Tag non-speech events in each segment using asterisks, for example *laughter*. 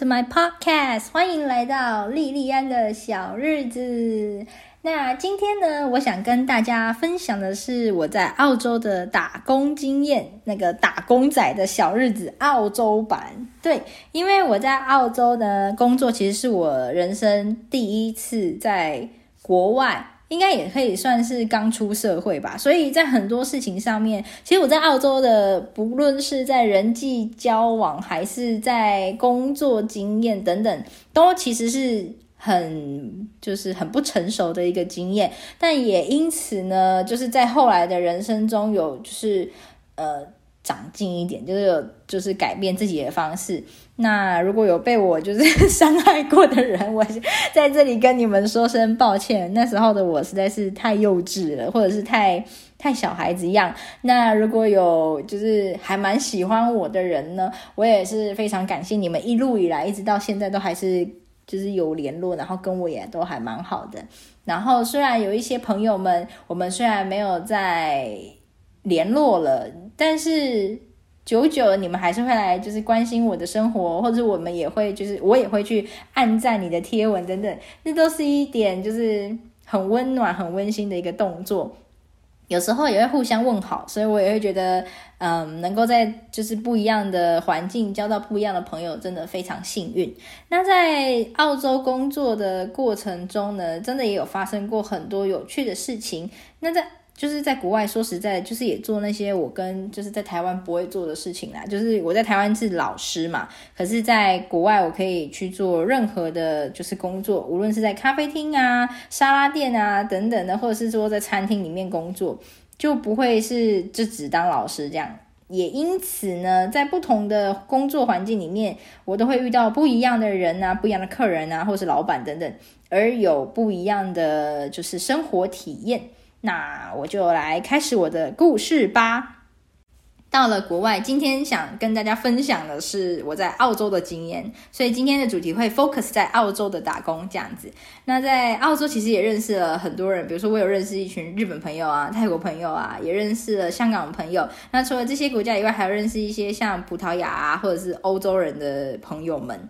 to my podcast，欢迎来到莉莉安的小日子。那今天呢，我想跟大家分享的是我在澳洲的打工经验，那个打工仔的小日子澳洲版。对，因为我在澳洲呢工作，其实是我人生第一次在国外。应该也可以算是刚出社会吧，所以在很多事情上面，其实我在澳洲的，不论是在人际交往，还是在工作经验等等，都其实是很就是很不成熟的一个经验。但也因此呢，就是在后来的人生中有就是呃。长进一点，就是有，就是改变自己的方式。那如果有被我就是 *laughs* 伤害过的人，我在这里跟你们说声抱歉。那时候的我实在是太幼稚了，或者是太太小孩子一样。那如果有就是还蛮喜欢我的人呢，我也是非常感谢你们一路以来一直到现在都还是就是有联络，然后跟我也都还蛮好的。然后虽然有一些朋友们，我们虽然没有在。联络了，但是久久你们还是会来，就是关心我的生活，或者我们也会，就是我也会去按赞你的贴文等等，那都是一点就是很温暖、很温馨的一个动作。有时候也会互相问好，所以我也会觉得，嗯，能够在就是不一样的环境交到不一样的朋友，真的非常幸运。那在澳洲工作的过程中呢，真的也有发生过很多有趣的事情。那在就是在国外，说实在，就是也做那些我跟就是在台湾不会做的事情啦。就是我在台湾是老师嘛，可是在国外我可以去做任何的，就是工作，无论是在咖啡厅啊、沙拉店啊等等的，或者是说在餐厅里面工作，就不会是就只当老师这样。也因此呢，在不同的工作环境里面，我都会遇到不一样的人啊，不一样的客人啊，或是老板等等，而有不一样的就是生活体验。那我就来开始我的故事吧。到了国外，今天想跟大家分享的是我在澳洲的经验，所以今天的主题会 focus 在澳洲的打工这样子。那在澳洲其实也认识了很多人，比如说我有认识一群日本朋友啊、泰国朋友啊，也认识了香港朋友。那除了这些国家以外，还有认识一些像葡萄牙啊，或者是欧洲人的朋友们，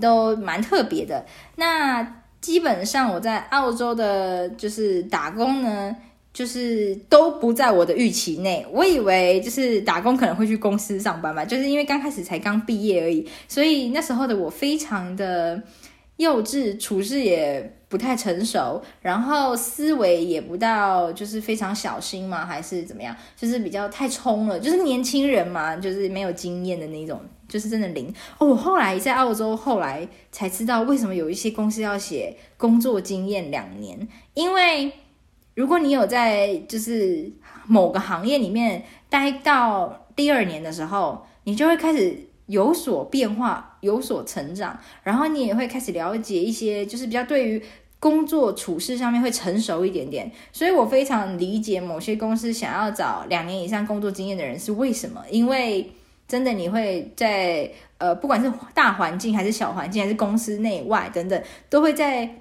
都蛮特别的。那基本上我在澳洲的就是打工呢。就是都不在我的预期内，我以为就是打工可能会去公司上班嘛，就是因为刚开始才刚毕业而已，所以那时候的我非常的幼稚，处事也不太成熟，然后思维也不到就是非常小心嘛，还是怎么样，就是比较太冲了，就是年轻人嘛，就是没有经验的那种，就是真的零。哦，我后来在澳洲，后来才知道为什么有一些公司要写工作经验两年，因为。如果你有在就是某个行业里面待到第二年的时候，你就会开始有所变化，有所成长，然后你也会开始了解一些，就是比较对于工作处事上面会成熟一点点。所以我非常理解某些公司想要找两年以上工作经验的人是为什么，因为真的你会在呃，不管是大环境还是小环境，还是公司内外等等，都会在。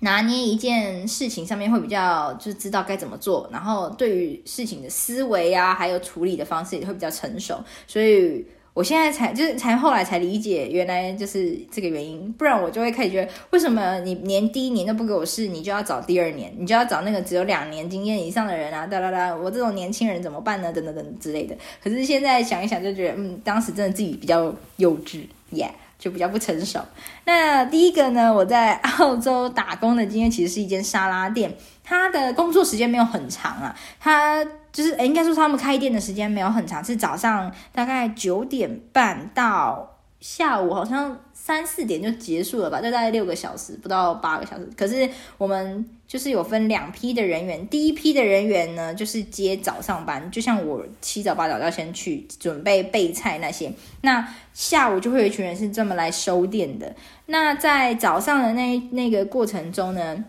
拿捏一件事情上面会比较，就知道该怎么做，然后对于事情的思维啊，还有处理的方式也会比较成熟，所以我现在才就是才后来才理解，原来就是这个原因，不然我就会开始觉得，为什么你连第一年都不给我试，你就要找第二年，你就要找那个只有两年经验以上的人啊，哒哒哒，我这种年轻人怎么办呢？等等等之类的。可是现在想一想，就觉得，嗯，当时真的自己比较幼稚，耶、就比较不成熟。那第一个呢，我在澳洲打工的经验其实是一间沙拉店，他的工作时间没有很长啊，他就是诶应该说他们开店的时间没有很长，是早上大概九点半到下午好像三四点就结束了吧，就大概六个小时，不到八个小时。可是我们就是有分两批的人员，第一批的人员呢，就是接早上班，就像我七早八早要先去准备备菜那些。那下午就会有一群人是专门来收店的。那在早上的那那个过程中呢，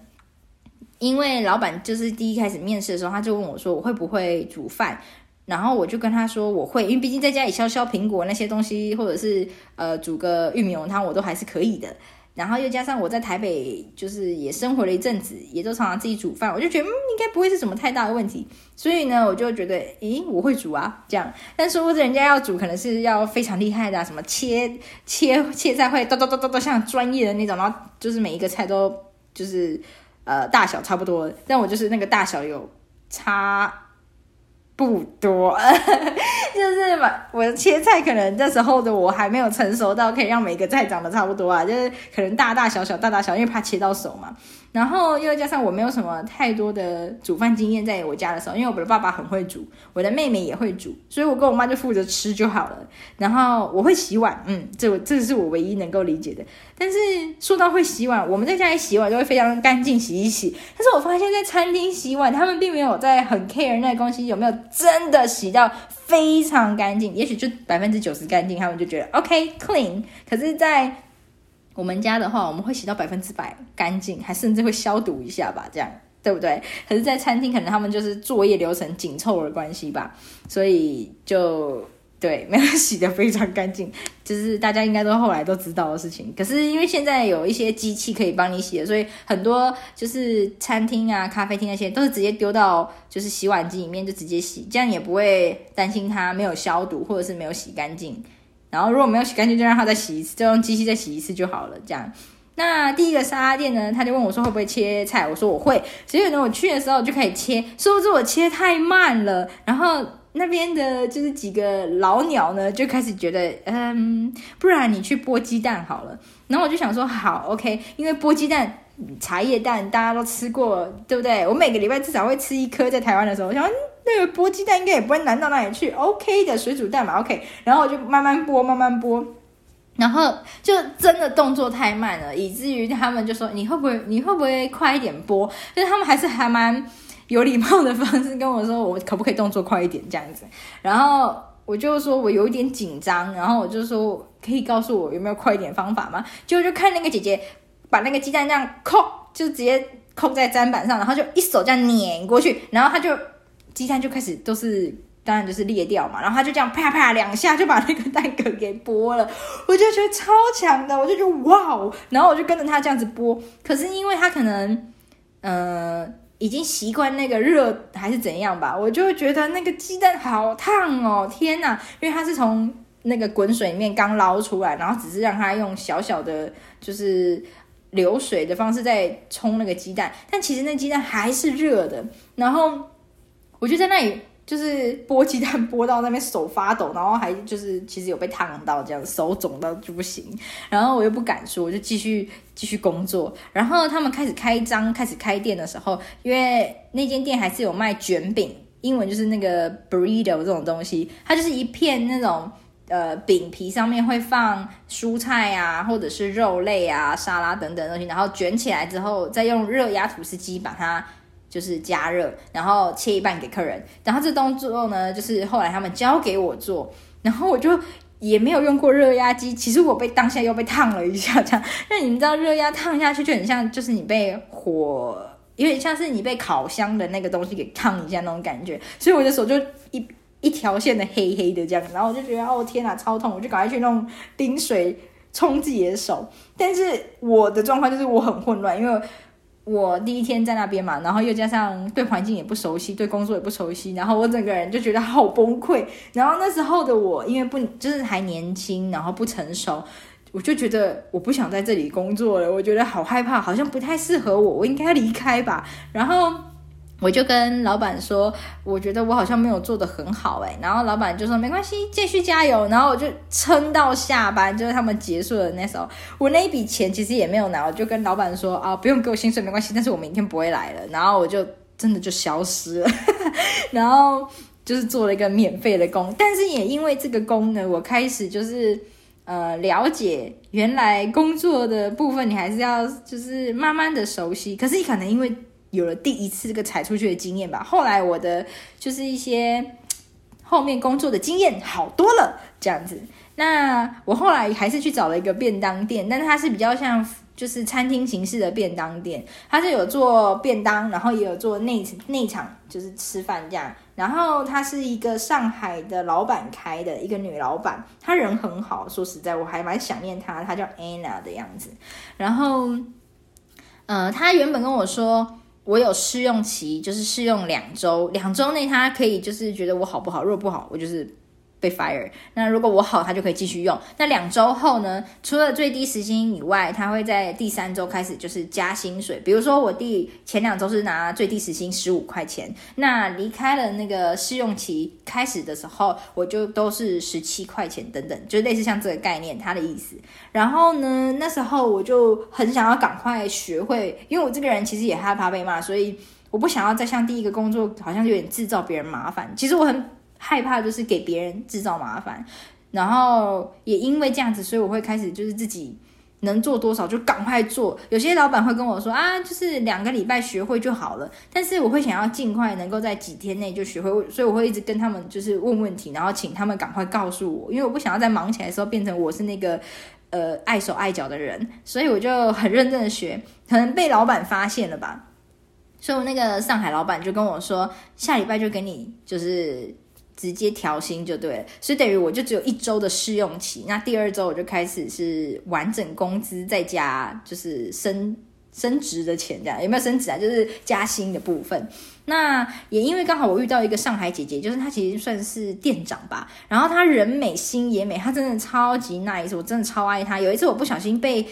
因为老板就是第一开始面试的时候，他就问我说，我会不会煮饭。然后我就跟他说我会，因为毕竟在家里削削苹果那些东西，或者是呃煮个玉米浓汤，我都还是可以的。然后又加上我在台北，就是也生活了一阵子，也都常常自己煮饭，我就觉得嗯，应该不会是什么太大的问题。所以呢，我就觉得，诶，我会煮啊，这样。但是或者人家要煮，可能是要非常厉害的啊，什么切切切菜会咚咚咚咚咚，像专业的那种，然后就是每一个菜都就是呃大小差不多。但我就是那个大小有差。不多，*laughs* 就是嘛，我切菜可能那时候的我还没有成熟到可以让每个菜长得差不多啊，就是可能大大小小，大大小，因为怕切到手嘛。然后又加上我没有什么太多的煮饭经验，在我家的时候，因为我的爸爸很会煮，我的妹妹也会煮，所以我跟我妈就负责吃就好了。然后我会洗碗，嗯，这这是我唯一能够理解的。但是说到会洗碗，我们在家里洗碗就会非常干净，洗一洗。但是我发现，在餐厅洗碗，他们并没有在很 care 那个东西有没有真的洗到非常干净，也许就百分之九十干净，他们就觉得 OK clean。可是，在我们家的话，我们会洗到百分之百干净，还甚至会消毒一下吧，这样对不对？可是，在餐厅可能他们就是作业流程紧凑的关系吧，所以就对没有洗得非常干净，就是大家应该都后来都知道的事情。可是因为现在有一些机器可以帮你洗的，所以很多就是餐厅啊、咖啡厅那些都是直接丢到就是洗碗机里面就直接洗，这样也不会担心它没有消毒或者是没有洗干净。然后如果没有洗干净，就让他再洗一次，就用机器再洗一次就好了。这样，那第一个沙拉店呢，他就问我说会不会切菜，我说我会。所以呢，我去的时候就开始切，殊不知我切太慢了。然后那边的就是几个老鸟呢，就开始觉得，嗯，不然你去剥鸡蛋好了。然后我就想说，好，OK，因为剥鸡蛋。茶叶蛋大家都吃过，对不对？我每个礼拜至少会吃一颗。在台湾的时候，我想那个剥鸡蛋应该也不会难到哪里去，OK 的水煮蛋嘛，OK。然后我就慢慢剥，慢慢剥，然后就真的动作太慢了，以至于他们就说你会不会你会不会快一点剥？就是他们还是还蛮有礼貌的方式跟我说，我可不可以动作快一点这样子？然后我就说我有一点紧张，然后我就说可以告诉我有没有快一点方法吗？结果就看那个姐姐。把那个鸡蛋这样扣，就直接扣在砧板上，然后就一手这样碾过去，然后他就鸡蛋就开始都是，当然就是裂掉嘛，然后他就这样啪啪两下就把那个蛋壳给剥了，我就觉得超强的，我就觉得哇哦，然后我就跟着他这样子剥，可是因为他可能呃已经习惯那个热还是怎样吧，我就觉得那个鸡蛋好烫哦，天哪，因为他是从那个滚水里面刚捞出来，然后只是让他用小小的就是。流水的方式在冲那个鸡蛋，但其实那鸡蛋还是热的。然后我就在那里，就是剥鸡蛋剥到那边手发抖，然后还就是其实有被烫到，这样手肿到就不行。然后我又不敢说，我就继续继续工作。然后他们开始开张、开始开店的时候，因为那间店还是有卖卷饼，英文就是那个 burrito 这种东西，它就是一片那种。呃，饼皮上面会放蔬菜啊，或者是肉类啊、沙拉等等东西，然后卷起来之后，再用热压吐司机把它就是加热，然后切一半给客人。然后这动作呢，就是后来他们教给我做，然后我就也没有用过热压机。其实我被当下又被烫了一下，这样，*laughs* 因为你们知道热压烫下去就很像，就是你被火，有点像是你被烤箱的那个东西给烫一下那种感觉，所以我的手就一。一条线的黑黑的这样，然后我就觉得哦天哪，超痛！我就赶快去弄冰水冲自己的手。但是我的状况就是我很混乱，因为我第一天在那边嘛，然后又加上对环境也不熟悉，对工作也不熟悉，然后我整个人就觉得好崩溃。然后那时候的我，因为不就是还年轻，然后不成熟，我就觉得我不想在这里工作了，我觉得好害怕，好像不太适合我，我应该离开吧。然后。我就跟老板说，我觉得我好像没有做得很好诶，然后老板就说没关系，继续加油。然后我就撑到下班，就是他们结束的那时候，我那一笔钱其实也没有拿，我就跟老板说啊，不用给我薪水没关系，但是我明天不会来了。然后我就真的就消失了，*laughs* 然后就是做了一个免费的工，但是也因为这个工呢，我开始就是呃了解原来工作的部分，你还是要就是慢慢的熟悉，可是你可能因为。有了第一次这个踩出去的经验吧，后来我的就是一些后面工作的经验好多了，这样子。那我后来还是去找了一个便当店，但它是比较像就是餐厅形式的便当店，它是有做便当，然后也有做内内场，就是吃饭这样。然后它是一个上海的老板开的一个女老板，她人很好，说实在我还蛮想念她，她叫 Anna 的样子。然后，呃，她原本跟我说。我有试用期，就是试用两周，两周内他可以就是觉得我好不好，如果不好，我就是。被 fire，那如果我好，他就可以继续用。那两周后呢？除了最低时薪以外，他会在第三周开始就是加薪水。比如说我第前两周是拿最低时薪十五块钱，那离开了那个试用期开始的时候，我就都是十七块钱等等，就类似像这个概念，他的意思。然后呢，那时候我就很想要赶快学会，因为我这个人其实也害怕被骂，所以我不想要再像第一个工作好像有点制造别人麻烦。其实我很。害怕就是给别人制造麻烦，然后也因为这样子，所以我会开始就是自己能做多少就赶快做。有些老板会跟我说啊，就是两个礼拜学会就好了，但是我会想要尽快能够在几天内就学会，所以我会一直跟他们就是问问题，然后请他们赶快告诉我，因为我不想要在忙起来的时候变成我是那个呃碍手碍脚的人，所以我就很认真的学，可能被老板发现了吧，所以我那个上海老板就跟我说，下礼拜就给你就是。直接调薪就对，所以等于我就只有一周的试用期，那第二周我就开始是完整工资再加就是升升职的钱，这样有没有升职啊？就是加薪的部分。那也因为刚好我遇到一个上海姐姐，就是她其实算是店长吧，然后她人美心也美，她真的超级 nice，我真的超爱她。有一次我不小心被。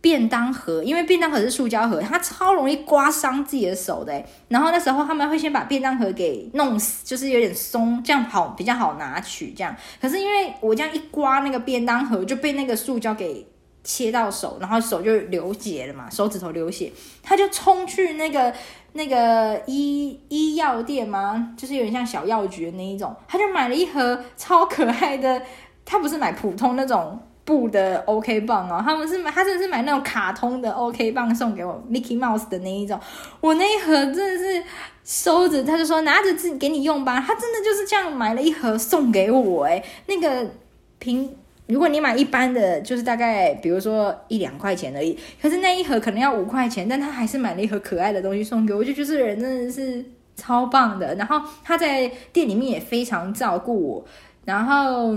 便当盒，因为便当盒是塑胶盒，它超容易刮伤自己的手的。然后那时候他们会先把便当盒给弄死，就是有点松，这样好比较好拿取。这样，可是因为我这样一刮那个便当盒，就被那个塑胶给切到手，然后手就流血了嘛，手指头流血。他就冲去那个那个医医药店嘛，就是有点像小药局的那一种，他就买了一盒超可爱的，他不是买普通那种。布的 OK 棒哦，他们是买，他真的是买那种卡通的 OK 棒送给我，Mickey Mouse 的那一种。我那一盒真的是收着，他就说拿着自己给你用吧。他真的就是这样买了一盒送给我，诶，那个平，如果你买一般的，就是大概比如说一两块钱而已，可是那一盒可能要五块钱，但他还是买了一盒可爱的东西送给我，就就是人真的是超棒的。然后他在店里面也非常照顾我，然后。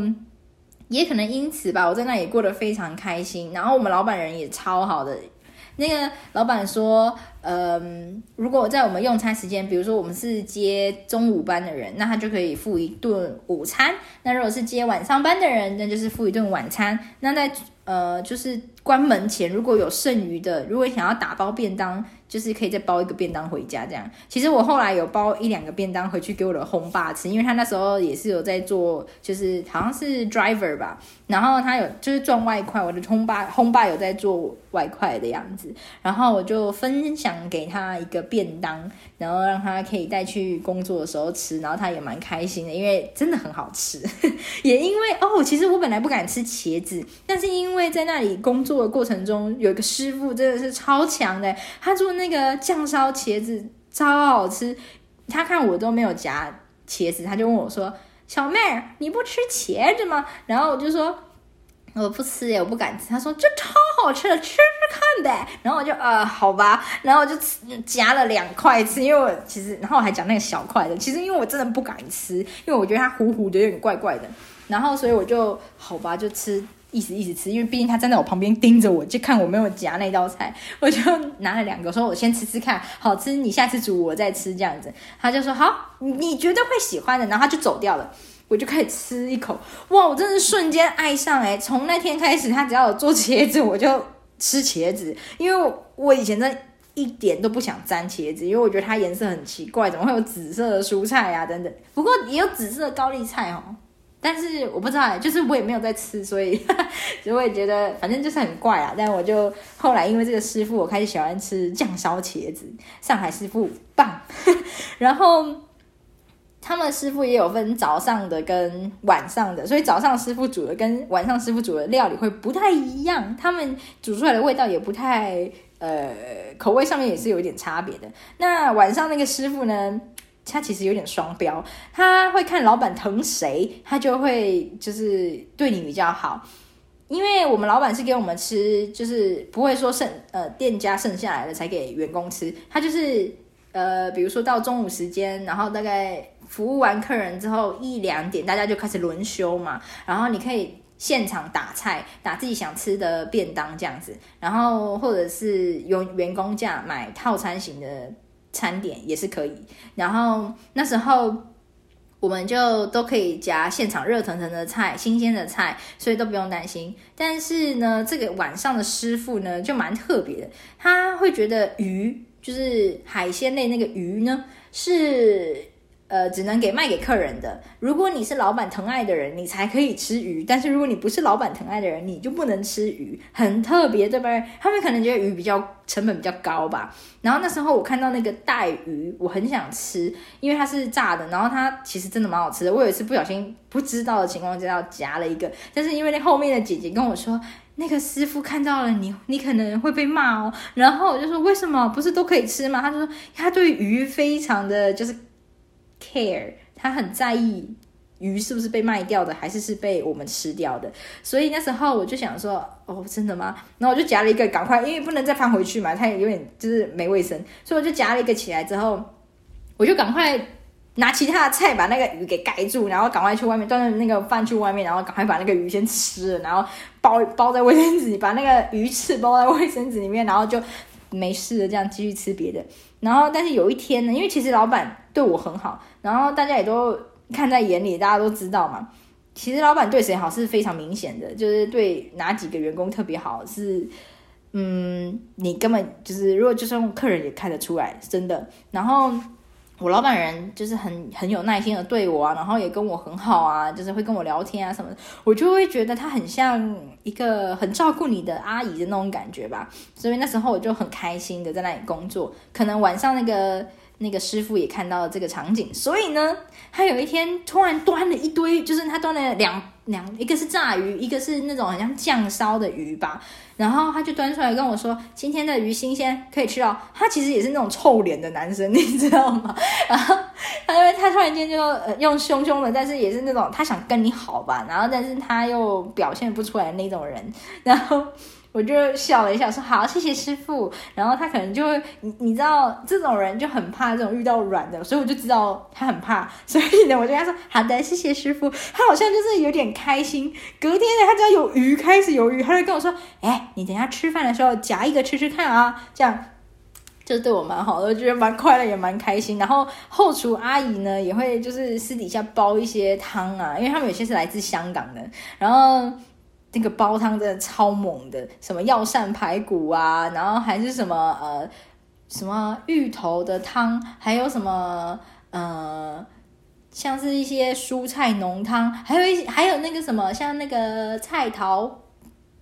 也可能因此吧，我在那里过得非常开心。然后我们老板人也超好的，那个老板说，嗯，如果在我们用餐时间，比如说我们是接中午班的人，那他就可以付一顿午餐；那如果是接晚上班的人，那就是付一顿晚餐。那在呃，就是关门前如果有剩余的，如果想要打包便当。就是可以再包一个便当回家这样。其实我后来有包一两个便当回去给我的轰爸吃，因为他那时候也是有在做，就是好像是 driver 吧。然后他有就是赚外快，我的轰爸轰爸有在做外快的样子。然后我就分享给他一个便当，然后让他可以带去工作的时候吃。然后他也蛮开心的，因为真的很好吃。*laughs* 也因为哦，其实我本来不敢吃茄子，但是因为在那里工作的过程中，有一个师傅真的是超强的，他做。那个酱烧茄子超好吃，他看我都没有夹茄子，他就问我说：“小妹儿，你不吃茄子吗？”然后我就说：“我不吃耶，我不敢吃。”他说：“这超好吃的，吃吃看呗。”然后我就呃，好吧，然后我就夹了两块吃，因为我其实，然后我还讲那个小块的，其实因为我真的不敢吃，因为我觉得它糊糊的，有点怪怪的。然后所以我就好吧，就吃。意思意思吃，因为毕竟他站在我旁边盯着我，就看我没有夹那道菜，我就拿了两个，说我先吃吃看，好吃，你下次煮我再吃这样子。他就说好，你绝对会喜欢的，然后他就走掉了。我就开始吃一口，哇，我真的瞬间爱上哎！从那天开始，他只要有做茄子，我就吃茄子，因为我以前真一点都不想沾茄子，因为我觉得它颜色很奇怪，怎么会有紫色的蔬菜啊等等。不过也有紫色的高丽菜哦。但是我不知道，就是我也没有在吃，所以 *laughs* 所以我也觉得反正就是很怪啊。但我就后来因为这个师傅，我开始喜欢吃酱烧茄子。上海师傅棒，*laughs* 然后他们师傅也有分早上的跟晚上的，所以早上师傅煮的跟晚上师傅煮的料理会不太一样，他们煮出来的味道也不太呃，口味上面也是有一点差别的。那晚上那个师傅呢？他其实有点双标，他会看老板疼谁，他就会就是对你比较好。因为我们老板是给我们吃，就是不会说剩呃店家剩下来的才给员工吃，他就是呃比如说到中午时间，然后大概服务完客人之后一两点，大家就开始轮休嘛，然后你可以现场打菜，打自己想吃的便当这样子，然后或者是用员工价买套餐型的餐点也是可以，然后那时候。我们就都可以夹现场热腾腾的菜，新鲜的菜，所以都不用担心。但是呢，这个晚上的师傅呢就蛮特别的，他会觉得鱼就是海鲜类那个鱼呢是。呃，只能给卖给客人的。如果你是老板疼爱的人，你才可以吃鱼。但是如果你不是老板疼爱的人，你就不能吃鱼，很特别，对吧？他们可能觉得鱼比较成本比较高吧。然后那时候我看到那个带鱼，我很想吃，因为它是炸的，然后它其实真的蛮好吃的。我有一次不小心不知道的情况下夹了一个，但是因为那后面的姐姐跟我说，那个师傅看到了你，你可能会被骂哦。然后我就说为什么？不是都可以吃吗？他就说他对鱼非常的就是。care，他很在意鱼是不是被卖掉的，还是是被我们吃掉的。所以那时候我就想说，哦，真的吗？然后我就夹了一个，赶快，因为不能再放回去嘛，它也有点就是没卫生，所以我就夹了一个起来之后，我就赶快拿其他的菜把那个鱼给盖住，然后赶快去外面端着那个饭去外面，然后赶快把那个鱼先吃了，然后包 *laughs* 包在卫生纸里，把那个鱼翅包在卫生纸里面，然后就没事了，这样继续吃别的。然后，但是有一天呢，因为其实老板对我很好，然后大家也都看在眼里，大家都知道嘛。其实老板对谁好是非常明显的，就是对哪几个员工特别好，是嗯，你根本就是如果就算客人也看得出来，真的。然后。我老板人就是很很有耐心的对我啊，然后也跟我很好啊，就是会跟我聊天啊什么的，我就会觉得他很像一个很照顾你的阿姨的那种感觉吧。所以那时候我就很开心的在那里工作。可能晚上那个那个师傅也看到了这个场景，所以呢，他有一天突然端了一堆，就是他端了两两，一个是炸鱼，一个是那种很像酱烧的鱼吧。然后他就端出来跟我说：“今天的鱼新鲜，可以吃哦。”他其实也是那种臭脸的男生，你知道吗？然 *laughs* 后他因为他突然间就用凶凶的，但是也是那种他想跟你好吧，然后但是他又表现不出来那种人，然后。我就笑了一下，说好，谢谢师傅。然后他可能就会，你你知道，这种人就很怕这种遇到软的，所以我就知道他很怕。所以呢，我就跟他说好的，谢谢师傅。他好像就是有点开心。隔天呢，他只要有鱼，开始有鱼，他就跟我说：“哎，你等下吃饭的时候夹一个吃吃看啊。”这样就对我蛮好的，我觉得蛮快乐，也蛮开心。然后后厨阿姨呢，也会就是私底下煲一些汤啊，因为他们有些是来自香港的，然后。那个煲汤真的超猛的，什么药膳排骨啊，然后还是什么呃什么芋头的汤，还有什么呃像是一些蔬菜浓汤，还有一还有那个什么像那个菜头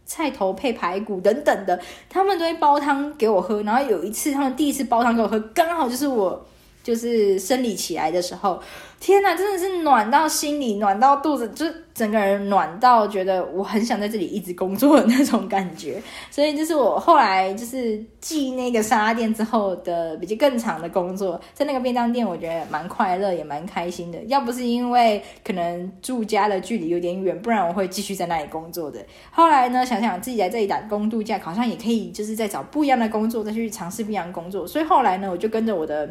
菜头配排骨等等的，他们都会煲汤给我喝。然后有一次他们第一次煲汤给我喝，刚好就是我。就是生理起来的时候，天哪，真的是暖到心里，暖到肚子，就整个人暖到觉得我很想在这里一直工作的那种感觉。所以，这是我后来就是继那个沙拉店之后的比较更长的工作，在那个便当店，我觉得蛮快乐，也蛮开心的。要不是因为可能住家的距离有点远，不然我会继续在那里工作的。后来呢，想想自己来这里打工度假，好像也可以，就是在找不一样的工作，再去尝试不一样的工作。所以后来呢，我就跟着我的。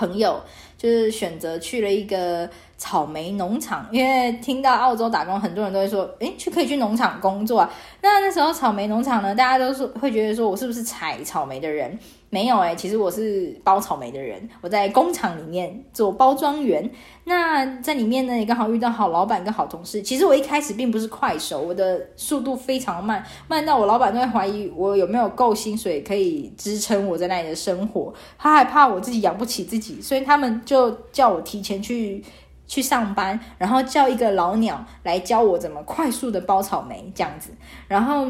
朋友就是选择去了一个草莓农场，因为听到澳洲打工，很多人都会说，诶，去可以去农场工作啊。那那时候草莓农场呢，大家都是会觉得说我是不是采草莓的人？没有诶，其实我是包草莓的人，我在工厂里面做包装员。那在里面呢，也刚好遇到好老板跟好同事。其实我一开始并不是快手，我的速度非常慢，慢到我老板都会怀疑我有没有够薪水可以支撑我在那里的生活。他害怕我自己养不起自己，所以他们就叫我提前去去上班，然后叫一个老鸟来教我怎么快速的包草莓这样子，然后。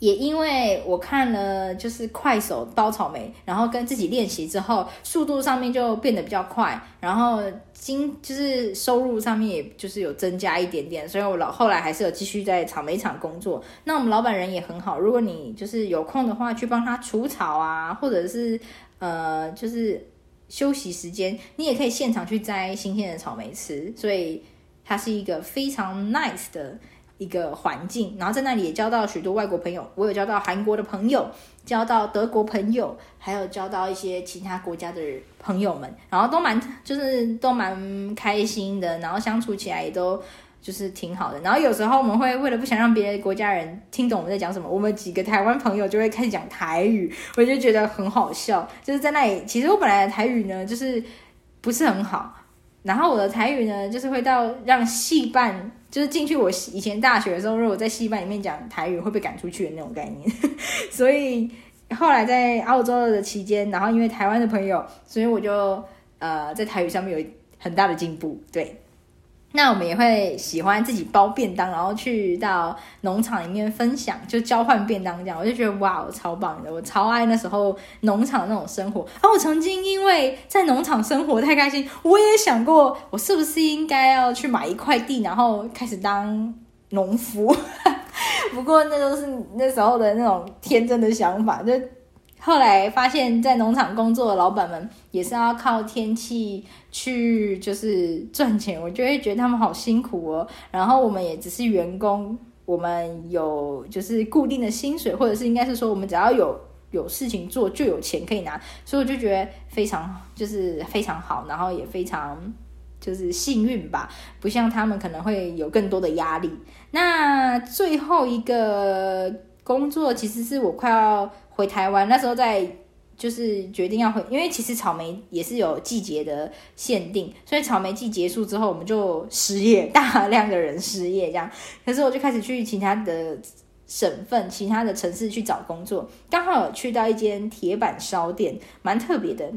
也因为我看了就是快手包草莓，然后跟自己练习之后，速度上面就变得比较快，然后经就是收入上面也就是有增加一点点，所以我老后来还是有继续在草莓厂工作。那我们老板人也很好，如果你就是有空的话，去帮他除草啊，或者是呃就是休息时间，你也可以现场去摘新鲜的草莓吃，所以他是一个非常 nice 的。一个环境，然后在那里也交到许多外国朋友。我有交到韩国的朋友，交到德国朋友，还有交到一些其他国家的朋友们，然后都蛮就是都蛮开心的，然后相处起来也都就是挺好的。然后有时候我们会为了不想让别的国家人听懂我们在讲什么，我们几个台湾朋友就会开始讲台语，我就觉得很好笑。就是在那里，其实我本来的台语呢，就是不是很好。然后我的台语呢，就是会到让戏伴，就是进去我以前大学的时候，如果在戏班里面讲台语会被赶出去的那种概念。*laughs* 所以后来在澳洲的期间，然后因为台湾的朋友，所以我就呃在台语上面有很大的进步，对。那我们也会喜欢自己包便当，然后去到农场里面分享，就交换便当这样，我就觉得哇，我超棒的！我超爱那时候农场那种生活。而我曾经因为在农场生活太开心，我也想过，我是不是应该要去买一块地，然后开始当农夫？*laughs* 不过那都是那时候的那种天真的想法，就。后来发现，在农场工作的老板们也是要靠天气去就是赚钱，我就会觉得他们好辛苦哦。然后我们也只是员工，我们有就是固定的薪水，或者是应该是说，我们只要有有事情做就有钱可以拿，所以我就觉得非常就是非常好，然后也非常就是幸运吧，不像他们可能会有更多的压力。那最后一个工作其实是我快要。回台湾那时候，在就是决定要回，因为其实草莓也是有季节的限定，所以草莓季结束之后，我们就失业，*laughs* 大量的人失业这样。可是我就开始去其他的省份、其他的城市去找工作，刚好去到一间铁板烧店，蛮特别的。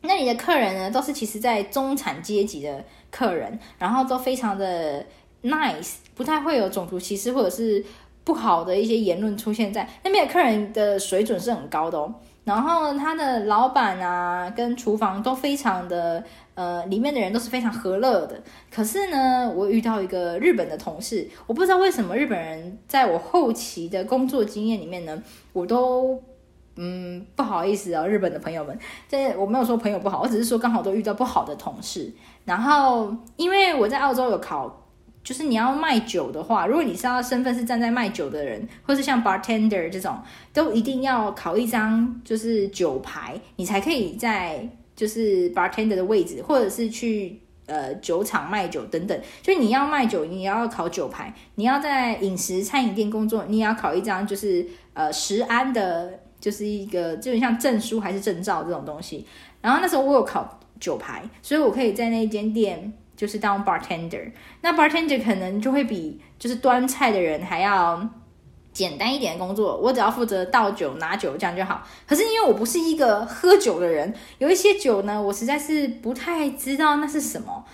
那里的客人呢，都是其实在中产阶级的客人，然后都非常的 nice，不太会有种族歧视或者是。不好的一些言论出现在那边的客人的水准是很高的哦，然后他的老板啊跟厨房都非常的呃，里面的人都是非常和乐的。可是呢，我遇到一个日本的同事，我不知道为什么日本人在我后期的工作经验里面呢，我都嗯不好意思啊，日本的朋友们，这我没有说朋友不好，我只是说刚好都遇到不好的同事。然后因为我在澳洲有考。就是你要卖酒的话，如果你是要身份是站在卖酒的人，或是像 bartender 这种，都一定要考一张就是酒牌，你才可以在就是 bartender 的位置，或者是去呃酒厂卖酒等等。就你要卖酒，你也要考酒牌；你要在饮食餐饮店工作，你也要考一张就是呃食安的，就是一个就像证书还是证照这种东西。然后那时候我有考酒牌，所以我可以在那间店。就是当 bartender，那 bartender 可能就会比就是端菜的人还要简单一点的工作，我只要负责倒酒拿酒这样就好。可是因为我不是一个喝酒的人，有一些酒呢，我实在是不太知道那是什么，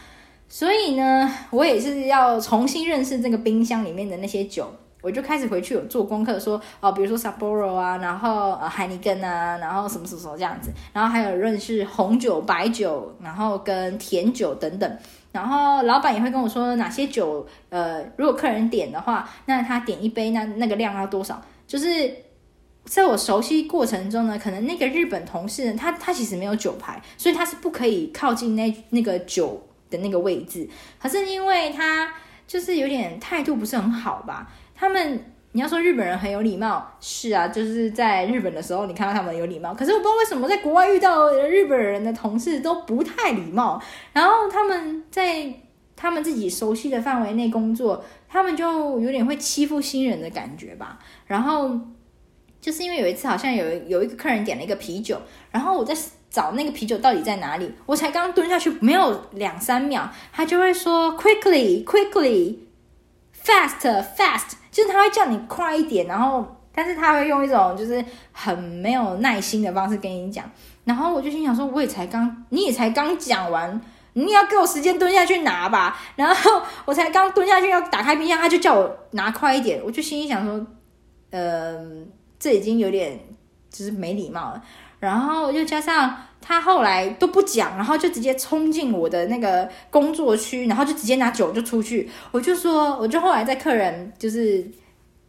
所以呢，我也是要重新认识这个冰箱里面的那些酒。我就开始回去有做功课，说哦，比如说 Sapporo 啊，然后呃海尼根啊，然后什么什么什么这样子，然后还有认识红酒、白酒，然后跟甜酒等等。然后老板也会跟我说哪些酒，呃，如果客人点的话，那他点一杯，那那个量要多少？就是在我熟悉过程中呢，可能那个日本同事呢，他他其实没有酒牌，所以他是不可以靠近那那个酒的那个位置。可是因为他就是有点态度不是很好吧。他们，你要说日本人很有礼貌，是啊，就是在日本的时候，你看到他们有礼貌。可是我不知道为什么在国外遇到日本人的同事都不太礼貌。然后他们在他们自己熟悉的范围内工作，他们就有点会欺负新人的感觉吧。然后就是因为有一次好像有有一个客人点了一个啤酒，然后我在找那个啤酒到底在哪里，我才刚蹲下去没有两三秒，他就会说 quickly quickly fast fast。就是他会叫你快一点，然后，但是他会用一种就是很没有耐心的方式跟你讲，然后我就心想说，我也才刚，你也才刚讲完，你也要给我时间蹲下去拿吧，*laughs* 然后我才刚蹲下去要打开冰箱，他就叫我拿快一点，我就心里想说，呃，这已经有点就是没礼貌了。然后又加上他后来都不讲，然后就直接冲进我的那个工作区，然后就直接拿酒就出去。我就说，我就后来在客人就是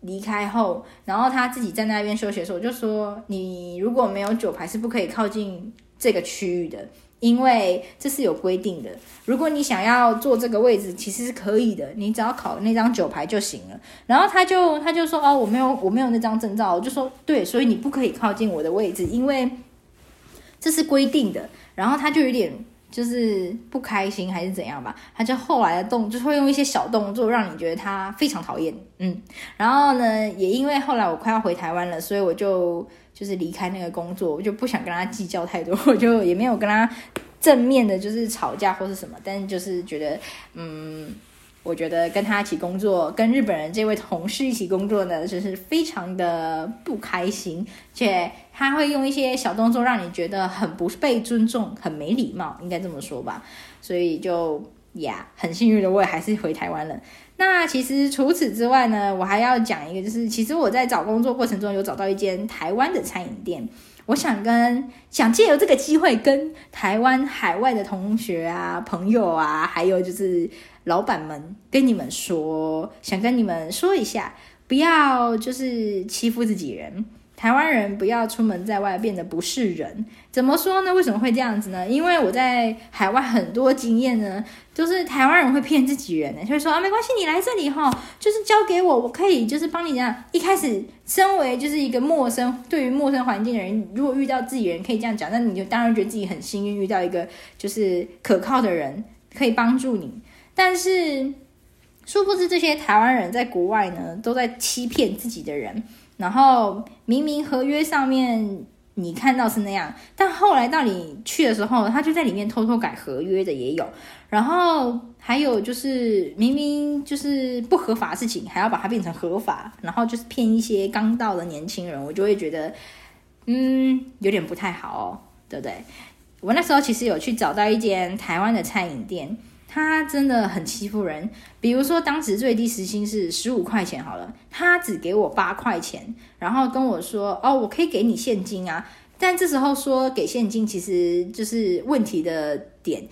离开后，然后他自己在那边休息的时候，我就说，你如果没有酒牌是不可以靠近这个区域的。因为这是有规定的。如果你想要坐这个位置，其实是可以的，你只要考那张酒牌就行了。然后他就他就说哦，我没有我没有那张证照，我就说对，所以你不可以靠近我的位置，因为这是规定的。然后他就有点就是不开心还是怎样吧，他就后来的动就会用一些小动作让你觉得他非常讨厌，嗯。然后呢，也因为后来我快要回台湾了，所以我就。就是离开那个工作，我就不想跟他计较太多，*laughs* 我就也没有跟他正面的，就是吵架或是什么。但就是觉得，嗯，我觉得跟他一起工作，跟日本人这位同事一起工作呢，就是非常的不开心，且他会用一些小动作让你觉得很不被尊重，很没礼貌，应该这么说吧。所以就呀，很幸运的我也还是回台湾了。那其实除此之外呢，我还要讲一个，就是其实我在找工作过程中有找到一间台湾的餐饮店，我想跟想借由这个机会跟台湾海外的同学啊、朋友啊，还有就是老板们跟你们说，想跟你们说一下，不要就是欺负自己人。台湾人不要出门在外变得不是人，怎么说呢？为什么会这样子呢？因为我在海外很多经验呢，就是台湾人会骗自己人呢，就会说啊，没关系，你来这里哈，就是交给我，我可以就是帮你这样。一开始身为就是一个陌生，对于陌生环境的人，如果遇到自己人可以这样讲，那你就当然觉得自己很幸运，遇到一个就是可靠的人可以帮助你。但是殊不知这些台湾人在国外呢，都在欺骗自己的人。然后明明合约上面你看到是那样，但后来到你去的时候，他就在里面偷偷改合约的也有。然后还有就是明明就是不合法的事情，还要把它变成合法，然后就是骗一些刚到的年轻人，我就会觉得，嗯，有点不太好哦，对不对？我那时候其实有去找到一间台湾的餐饮店。他真的很欺负人，比如说当时最低时薪是十五块钱好了，他只给我八块钱，然后跟我说：“哦，我可以给你现金啊。”但这时候说给现金，其实就是问题的点。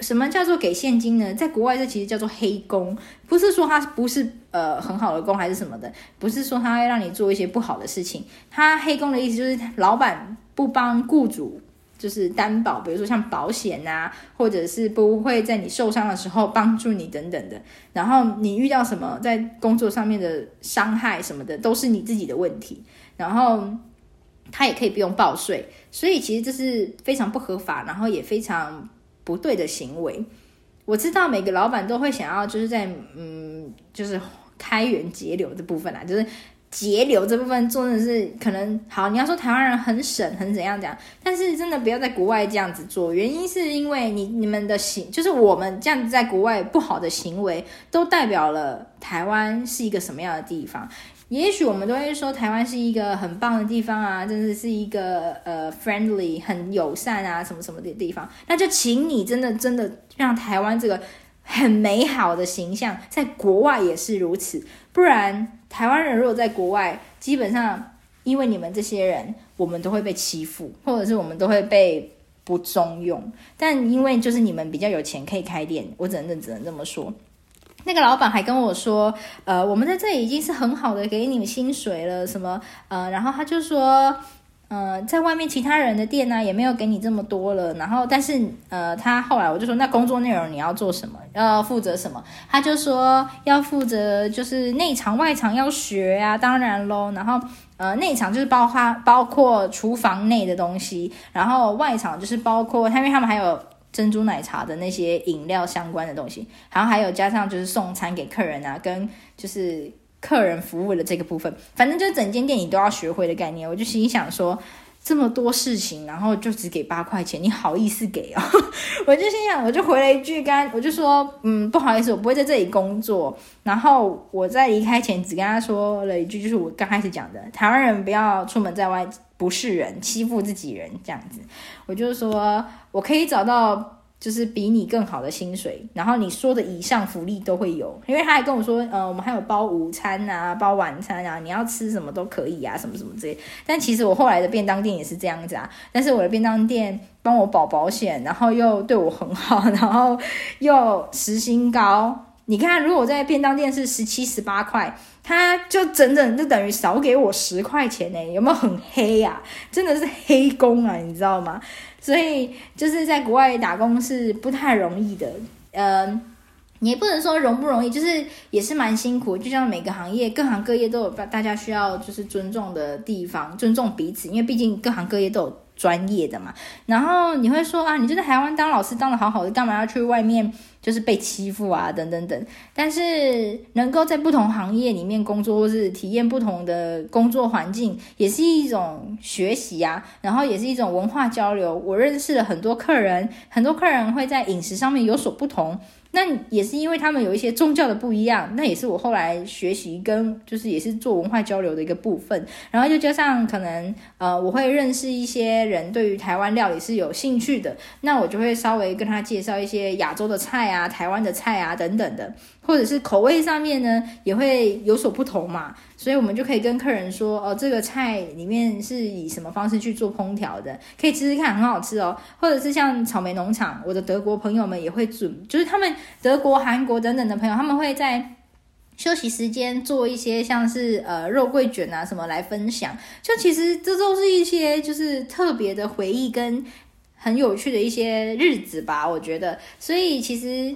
什么叫做给现金呢？在国外这其实叫做黑工，不是说他不是呃很好的工还是什么的，不是说他会让你做一些不好的事情。他黑工的意思就是老板不帮雇主。就是担保，比如说像保险啊，或者是不会在你受伤的时候帮助你等等的。然后你遇到什么在工作上面的伤害什么的，都是你自己的问题。然后他也可以不用报税，所以其实这是非常不合法，然后也非常不对的行为。我知道每个老板都会想要就是在嗯，就是开源节流的部分啦，就是。节流这部分做的是可能好，你要说台湾人很省很怎样讲，但是真的不要在国外这样子做。原因是因为你你们的行，就是我们这样子在国外不好的行为，都代表了台湾是一个什么样的地方。也许我们都会说台湾是一个很棒的地方啊，真的是一个呃 friendly 很友善啊什么什么的地方。那就请你真的真的让台湾这个很美好的形象在国外也是如此，不然。台湾人如果在国外，基本上因为你们这些人，我们都会被欺负，或者是我们都会被不中用。但因为就是你们比较有钱，可以开店，我只能只能这么说。那个老板还跟我说，呃，我们在这里已经是很好的给你们薪水了，什么呃，然后他就说。呃，在外面其他人的店呢、也没有给你这么多了。然后，但是呃，他后来我就说，那工作内容你要做什么？要负责什么？他就说要负责就是内场外场要学、啊，当然喽。然后呃，内场就是包括包括厨房内的东西，然后外场就是包括他，因为他们还有珍珠奶茶的那些饮料相关的东西，然后还有加上就是送餐给客人啊，跟就是。客人服务的这个部分，反正就是整间店你都要学会的概念。我就心想说，这么多事情，然后就只给八块钱，你好意思给、哦？*laughs* 我就心想，我就回了一句，刚我就说，嗯，不好意思，我不会在这里工作。然后我在离开前只跟他说了一句，就是我刚开始讲的，台湾人不要出门在外不是人，欺负自己人这样子。我就说我可以找到。就是比你更好的薪水，然后你说的以上福利都会有，因为他还跟我说，呃，我们还有包午餐啊，包晚餐啊，你要吃什么都可以啊，什么什么之类。但其实我后来的便当店也是这样子啊，但是我的便当店帮我保保险，然后又对我很好，然后又时薪高，你看，如果在便当店是十七、十八块，他就整整就等于少给我十块钱呢，有没有很黑呀、啊？真的是黑工啊，你知道吗？所以就是在国外打工是不太容易的，嗯。你也不能说容不容易，就是也是蛮辛苦。就像每个行业，各行各业都有大家需要就是尊重的地方，尊重彼此，因为毕竟各行各业都有专业的嘛。然后你会说啊，你就在台湾当老师当得好好的，干嘛要去外面就是被欺负啊？等等等。但是能够在不同行业里面工作，或是体验不同的工作环境，也是一种学习啊。然后也是一种文化交流。我认识了很多客人，很多客人会在饮食上面有所不同。那也是因为他们有一些宗教的不一样，那也是我后来学习跟就是也是做文化交流的一个部分。然后又加上可能呃，我会认识一些人对于台湾料理是有兴趣的，那我就会稍微跟他介绍一些亚洲的菜啊、台湾的菜啊等等的。或者是口味上面呢，也会有所不同嘛，所以我们就可以跟客人说，哦，这个菜里面是以什么方式去做烹调的，可以吃吃看，很好吃哦。或者是像草莓农场，我的德国朋友们也会准，就是他们德国、韩国等等的朋友，他们会在休息时间做一些像是呃肉桂卷啊什么来分享，就其实这都是一些就是特别的回忆跟很有趣的一些日子吧，我觉得，所以其实。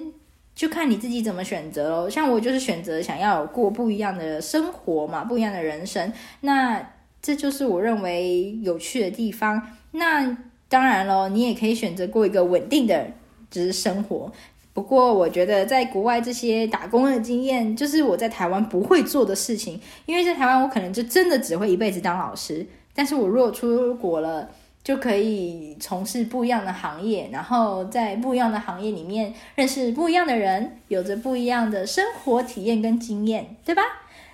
就看你自己怎么选择喽。像我就是选择想要过不一样的生活嘛，不一样的人生。那这就是我认为有趣的地方。那当然喽，你也可以选择过一个稳定的只是生活。不过我觉得在国外这些打工的经验，就是我在台湾不会做的事情。因为在台湾我可能就真的只会一辈子当老师。但是我如果出国了，就可以从事不一样的行业，然后在不一样的行业里面认识不一样的人，有着不一样的生活体验跟经验，对吧？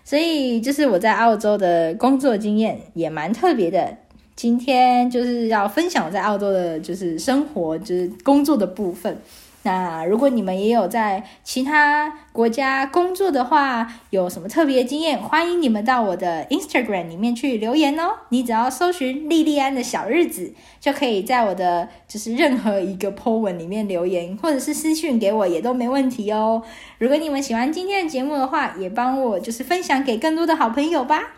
所以就是我在澳洲的工作经验也蛮特别的。今天就是要分享我在澳洲的，就是生活，就是工作的部分。那如果你们也有在其他国家工作的话，有什么特别经验，欢迎你们到我的 Instagram 里面去留言哦。你只要搜寻莉莉安的小日子，就可以在我的就是任何一个 po 文里面留言，或者是私讯给我也都没问题哦。如果你们喜欢今天的节目的话，也帮我就是分享给更多的好朋友吧。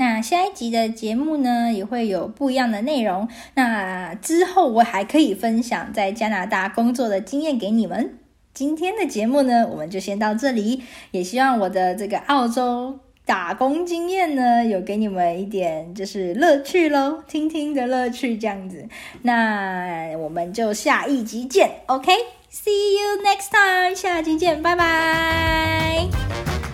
那下一集的节目呢，也会有不一样的内容。那之后我还可以分享在加拿大工作的经验给你们。今天的节目呢，我们就先到这里。也希望我的这个澳洲打工经验呢，有给你们一点就是乐趣喽，听听的乐趣这样子。那我们就下一集见，OK？See you next time，下集见，拜拜。